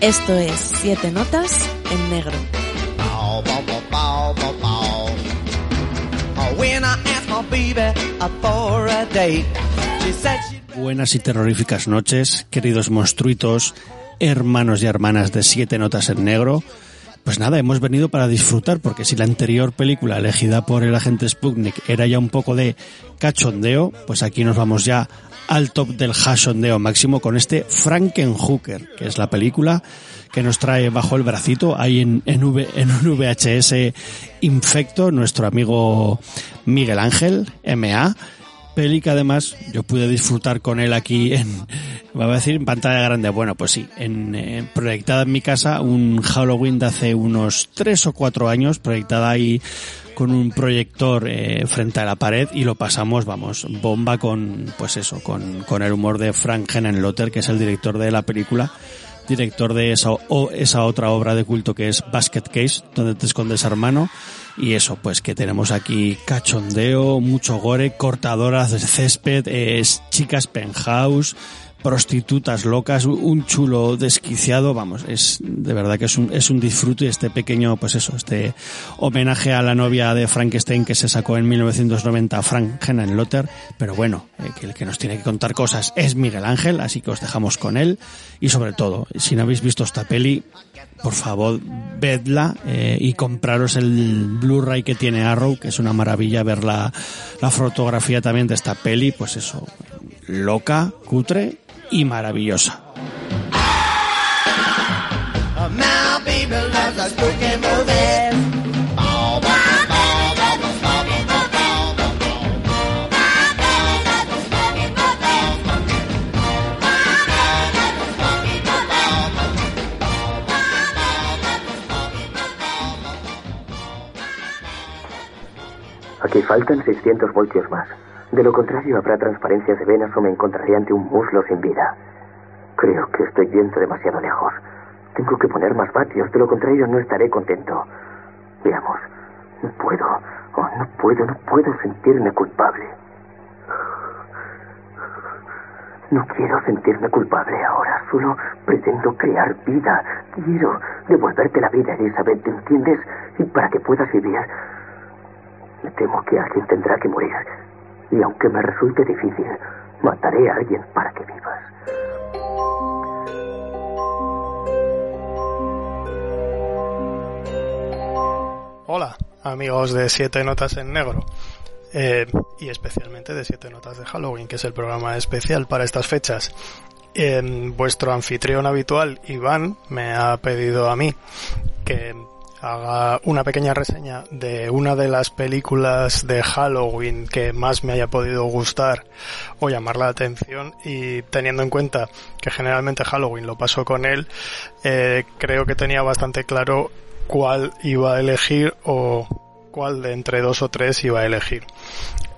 Esto es Siete Notas en Negro. Buenas y terroríficas noches, queridos monstruitos, hermanos y hermanas de Siete Notas en Negro. Pues nada, hemos venido para disfrutar, porque si la anterior película elegida por el agente Sputnik era ya un poco de cachondeo, pues aquí nos vamos ya al top del hashondeo máximo con este Frankenhooker, que es la película que nos trae bajo el bracito ahí en, en, v, en un VHS infecto nuestro amigo Miguel Ángel, MA, peli que además yo pude disfrutar con él aquí en, va a decir en pantalla grande, bueno pues sí, en, eh, proyectada en mi casa un Halloween de hace unos tres o cuatro años, proyectada ahí con un proyector eh, frente a la pared y lo pasamos, vamos, bomba con, pues eso, con, con el humor de Frank Henenlotter, que es el director de la película, director de esa, o, esa otra obra de culto que es Basket Case, donde te escondes hermano, y eso, pues que tenemos aquí cachondeo, mucho gore, cortadoras de césped, es chicas penthouse, prostitutas locas, un chulo desquiciado, vamos, es de verdad que es un, es un disfrute este pequeño, pues eso, este homenaje a la novia de Frankenstein que se sacó en 1990, Frank Henenlotter, pero bueno, eh, que el que nos tiene que contar cosas es Miguel Ángel, así que os dejamos con él. Y sobre todo, si no habéis visto esta peli, por favor, vedla eh, y compraros el Blu-ray que tiene Arrow, que es una maravilla ver la, la fotografía también de esta peli, pues eso, loca, cutre y maravillosa. Aquí faltan 600 voltios más. De lo contrario, habrá transparencias de venas o me encontraré ante un muslo sin vida. Creo que estoy yendo demasiado lejos. Tengo que poner más vatios, de lo contrario no estaré contento. Veamos. No puedo, oh, no puedo, no puedo sentirme culpable. No quiero sentirme culpable ahora, solo pretendo crear vida. Quiero devolverte la vida, Elizabeth, ¿te entiendes? Y para que puedas vivir, me temo que alguien tendrá que morir. Y aunque me resulte difícil, mataré a alguien para que vivas. Hola, amigos de Siete Notas en Negro. Eh, y especialmente de Siete Notas de Halloween, que es el programa especial para estas fechas. Eh, vuestro anfitrión habitual, Iván, me ha pedido a mí que haga una pequeña reseña de una de las películas de Halloween que más me haya podido gustar o llamar la atención y teniendo en cuenta que generalmente Halloween lo paso con él, eh, creo que tenía bastante claro cuál iba a elegir o cuál de entre dos o tres iba a elegir.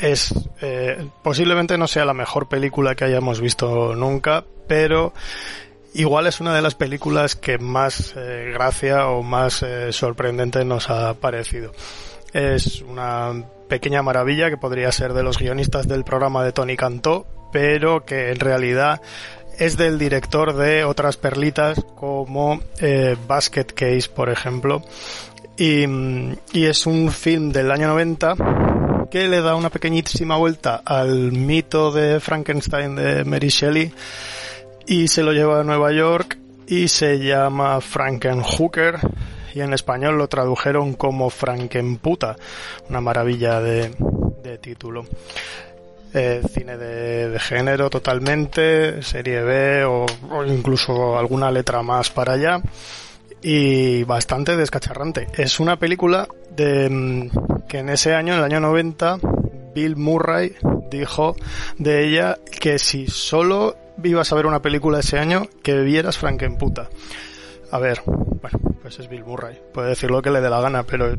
Es eh, posiblemente no sea la mejor película que hayamos visto nunca, pero igual es una de las películas que más eh, gracia o más eh, sorprendente nos ha parecido. Es una pequeña maravilla que podría ser de los guionistas del programa de Tony Cantó, pero que en realidad es del director de otras perlitas como eh, Basket Case, por ejemplo. Y, y es un film del año 90 que le da una pequeñísima vuelta al mito de Frankenstein de Mary Shelley y se lo lleva a Nueva York y se llama Frankenhooker y en español lo tradujeron como Frankenputa, una maravilla de, título. Eh, cine de, de, género totalmente, serie B o, o, incluso alguna letra más para allá y bastante descacharrante. Es una película de que en ese año, en el año 90, Bill Murray dijo de ella que si solo ibas a ver una película ese año, que vieras Frankenputa. A ver, bueno, pues es Bill Murray. Puede decir lo que le dé la gana, pero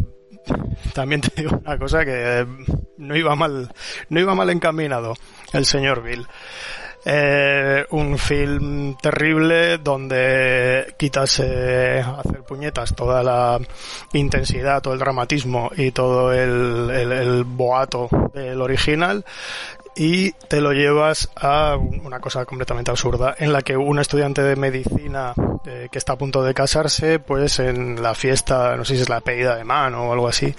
también te digo una cosa que no iba mal, no iba mal encaminado el señor Bill. Eh, un film terrible donde quitas hacer puñetas toda la intensidad, todo el dramatismo y todo el boato del original y te lo llevas a una cosa completamente absurda en la que un estudiante de medicina eh, que está a punto de casarse pues en la fiesta no sé si es la pedida de mano o algo así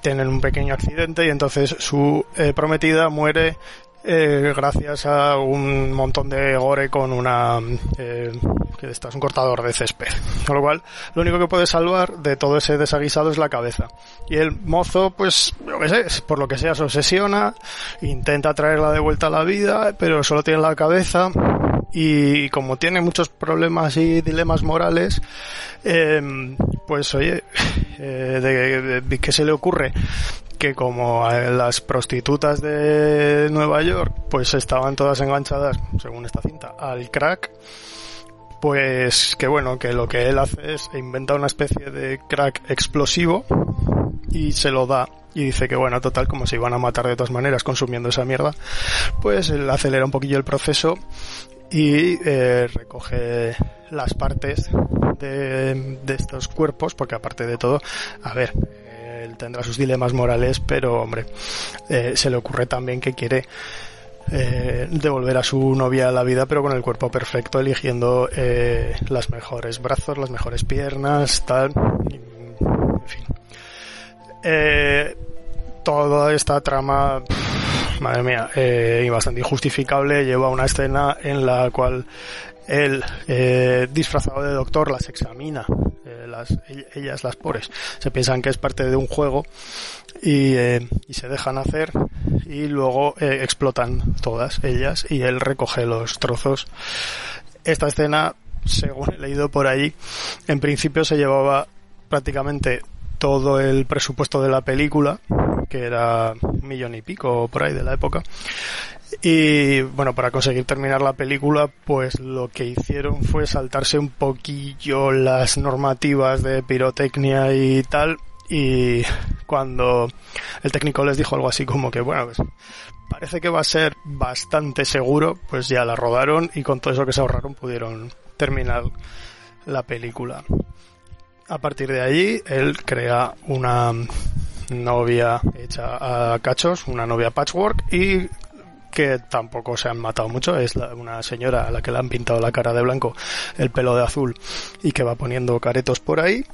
tienen un pequeño accidente y entonces su eh, prometida muere eh, gracias a un montón de gore con una eh, que es un cortador de césped. Con lo cual lo único que puede salvar de todo ese desaguisado es la cabeza. Y el mozo pues yo qué sé por lo que sea se obsesiona intenta traerla de vuelta a la vida pero solo tiene la cabeza y como tiene muchos problemas y dilemas morales, eh, pues oye, eh, de, de, ¿qué se le ocurre? Que como las prostitutas de Nueva York, pues estaban todas enganchadas, según esta cinta, al crack, pues que bueno, que lo que él hace es inventa una especie de crack explosivo y se lo da y dice que bueno, total, como se iban a matar de todas maneras consumiendo esa mierda, pues él acelera un poquillo el proceso y eh, recoge las partes de, estos cuerpos, porque aparte de todo, a ver, eh, él tendrá sus dilemas morales, pero hombre, eh, se le ocurre también que quiere eh, devolver a su novia a la vida, pero con el cuerpo perfecto, eligiendo eh, las mejores brazos, las mejores piernas, tal, y, en fin. Eh, toda esta trama madre mía, eh, y bastante injustificable, lleva una escena en la cual él, eh, disfrazado de doctor, las examina, eh, las, ellas, las pobres, se piensan que es parte de un juego y, eh, y se dejan hacer y luego eh, explotan todas ellas y él recoge los trozos. Esta escena, según he leído por ahí, en principio se llevaba prácticamente todo el presupuesto de la película, que era un millón y pico por ahí de la época. Y bueno, para conseguir terminar la película, pues lo que hicieron fue saltarse un poquillo las normativas de pirotecnia y tal. Y cuando el técnico les dijo algo así como que, bueno, pues parece que va a ser bastante seguro, pues ya la rodaron y con todo eso que se ahorraron pudieron terminar la película. A partir de allí, él crea una novia hecha a cachos, una novia patchwork y que tampoco se han matado mucho, es la, una señora a la que le han pintado la cara de blanco, el pelo de azul y que va poniendo caretos por ahí.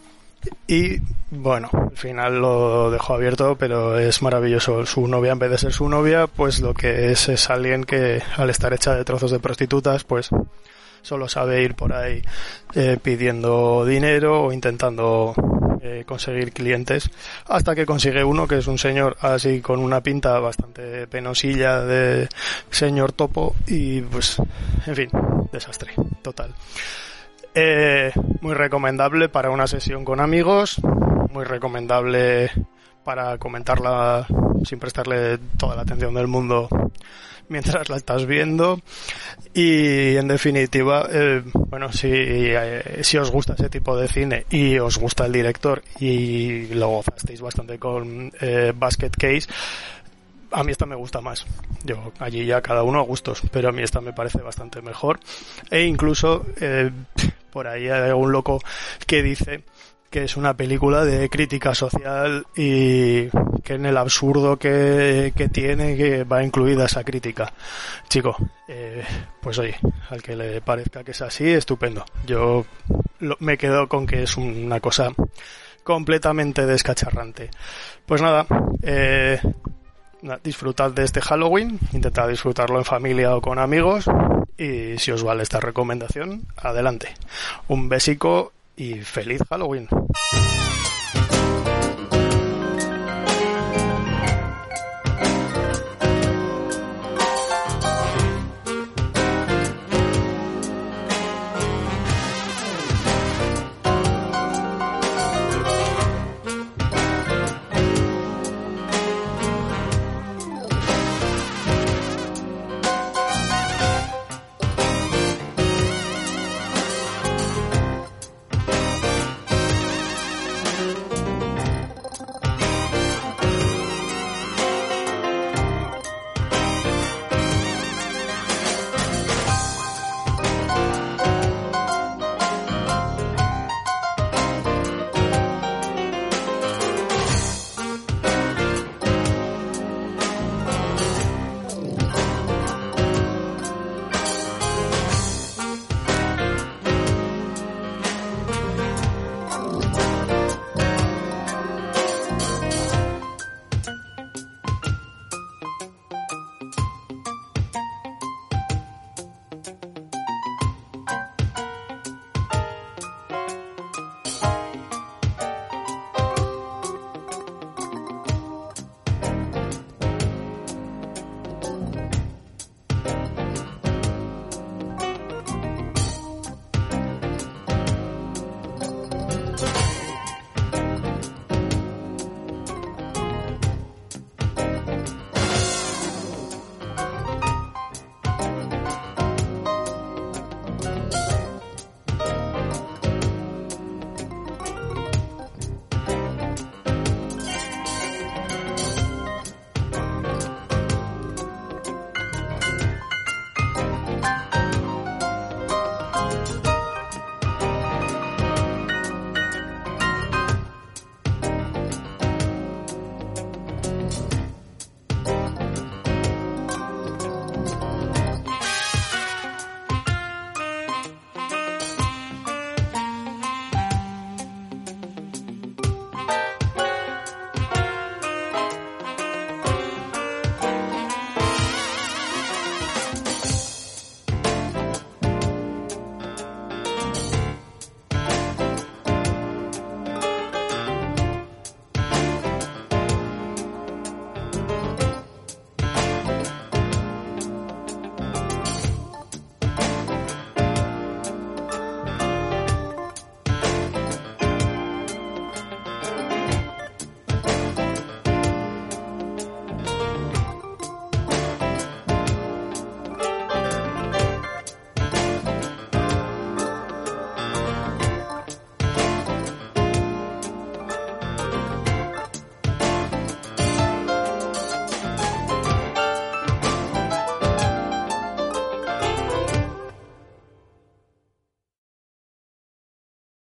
Y bueno, al final lo dejó abierto, pero es maravilloso. Su novia, en vez de ser su novia, pues lo que es es alguien que al estar hecha de trozos de prostitutas, pues solo sabe ir por ahí eh, pidiendo dinero o intentando eh, conseguir clientes hasta que consigue uno que es un señor así con una pinta bastante penosilla de señor topo y pues en fin desastre total. Eh, muy recomendable para una sesión con amigos muy recomendable para comentarla sin prestarle toda la atención del mundo mientras la estás viendo y en definitiva eh, bueno si, eh, si os gusta ese tipo de cine y os gusta el director y lo gozasteis bastante con eh, Basket Case a mí esta me gusta más. Yo, allí ya cada uno a gustos, pero a mí esta me parece bastante mejor. E incluso, eh, por ahí hay algún loco que dice que es una película de crítica social y que en el absurdo que, que tiene que va incluida esa crítica. Chico, eh, pues oye, al que le parezca que es así, estupendo. Yo lo, me quedo con que es una cosa completamente descacharrante. Pues nada, eh, disfrutad de este Halloween, intentad disfrutarlo en familia o con amigos y si os vale esta recomendación, adelante. Un besico y feliz Halloween.